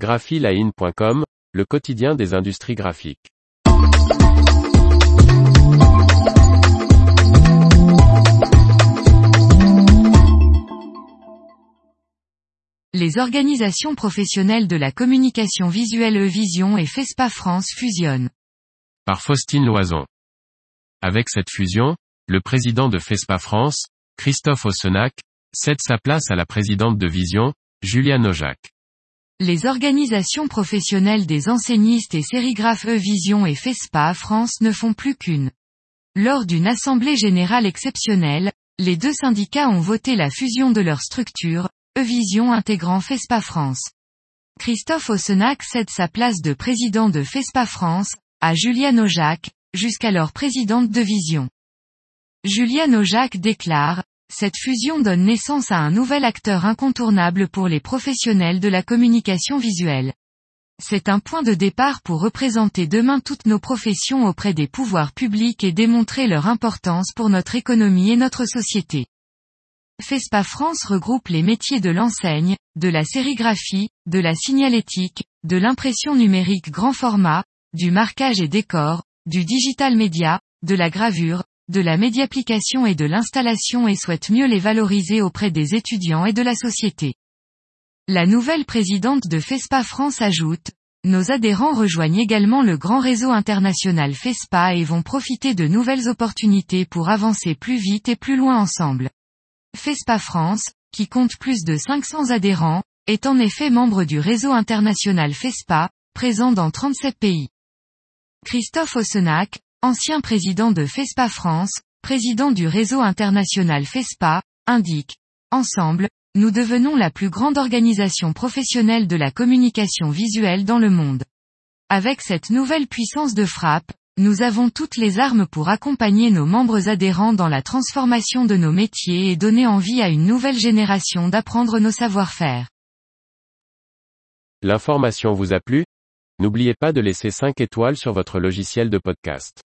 graphiline.com, le quotidien des industries graphiques. Les organisations professionnelles de la communication visuelle E-Vision et FESPA France fusionnent. Par Faustine Loison. Avec cette fusion, le président de FESPA France, Christophe Ossenac, cède sa place à la présidente de Vision, Julia Nojac. Les organisations professionnelles des enseignistes et sérigraphes E-Vision et FESPA France ne font plus qu'une. Lors d'une assemblée générale exceptionnelle, les deux syndicats ont voté la fusion de leurs structures, E-Vision intégrant FESPA France. Christophe Ossenac cède sa place de président de FESPA France, à Julia Nojac, jusqu'alors présidente de Vision. Julia Nojac déclare, cette fusion donne naissance à un nouvel acteur incontournable pour les professionnels de la communication visuelle. C'est un point de départ pour représenter demain toutes nos professions auprès des pouvoirs publics et démontrer leur importance pour notre économie et notre société. FESPA France regroupe les métiers de l'enseigne, de la sérigraphie, de la signalétique, de l'impression numérique grand format, du marquage et décor, du digital média, de la gravure, de la médiapplication et de l'installation et souhaite mieux les valoriser auprès des étudiants et de la société. La nouvelle présidente de FESPA France ajoute, nos adhérents rejoignent également le grand réseau international FESPA et vont profiter de nouvelles opportunités pour avancer plus vite et plus loin ensemble. FESPA France, qui compte plus de 500 adhérents, est en effet membre du réseau international FESPA, présent dans 37 pays. Christophe Ossenac, ancien président de FESPA France, président du réseau international FESPA, indique, Ensemble, nous devenons la plus grande organisation professionnelle de la communication visuelle dans le monde. Avec cette nouvelle puissance de frappe, nous avons toutes les armes pour accompagner nos membres adhérents dans la transformation de nos métiers et donner envie à une nouvelle génération d'apprendre nos savoir-faire. L'information vous a plu? N'oubliez pas de laisser 5 étoiles sur votre logiciel de podcast.